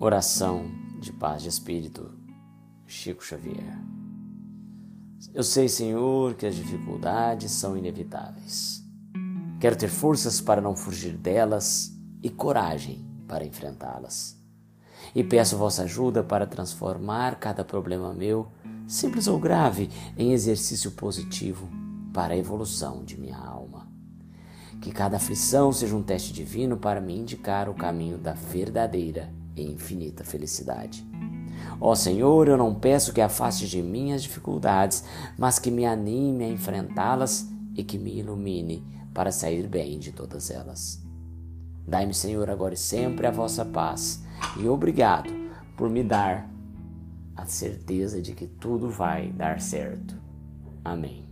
Oração de paz de espírito, Chico Xavier. Eu sei, Senhor, que as dificuldades são inevitáveis. Quero ter forças para não fugir delas e coragem para enfrentá-las. E peço vossa ajuda para transformar cada problema meu, simples ou grave, em exercício positivo para a evolução de minha alma. Que cada aflição seja um teste divino para me indicar o caminho da verdadeira e infinita felicidade. Ó Senhor, eu não peço que afaste de mim as dificuldades, mas que me anime a enfrentá-las e que me ilumine para sair bem de todas elas. Dai-me, Senhor, agora e sempre a vossa paz, e obrigado por me dar a certeza de que tudo vai dar certo. Amém.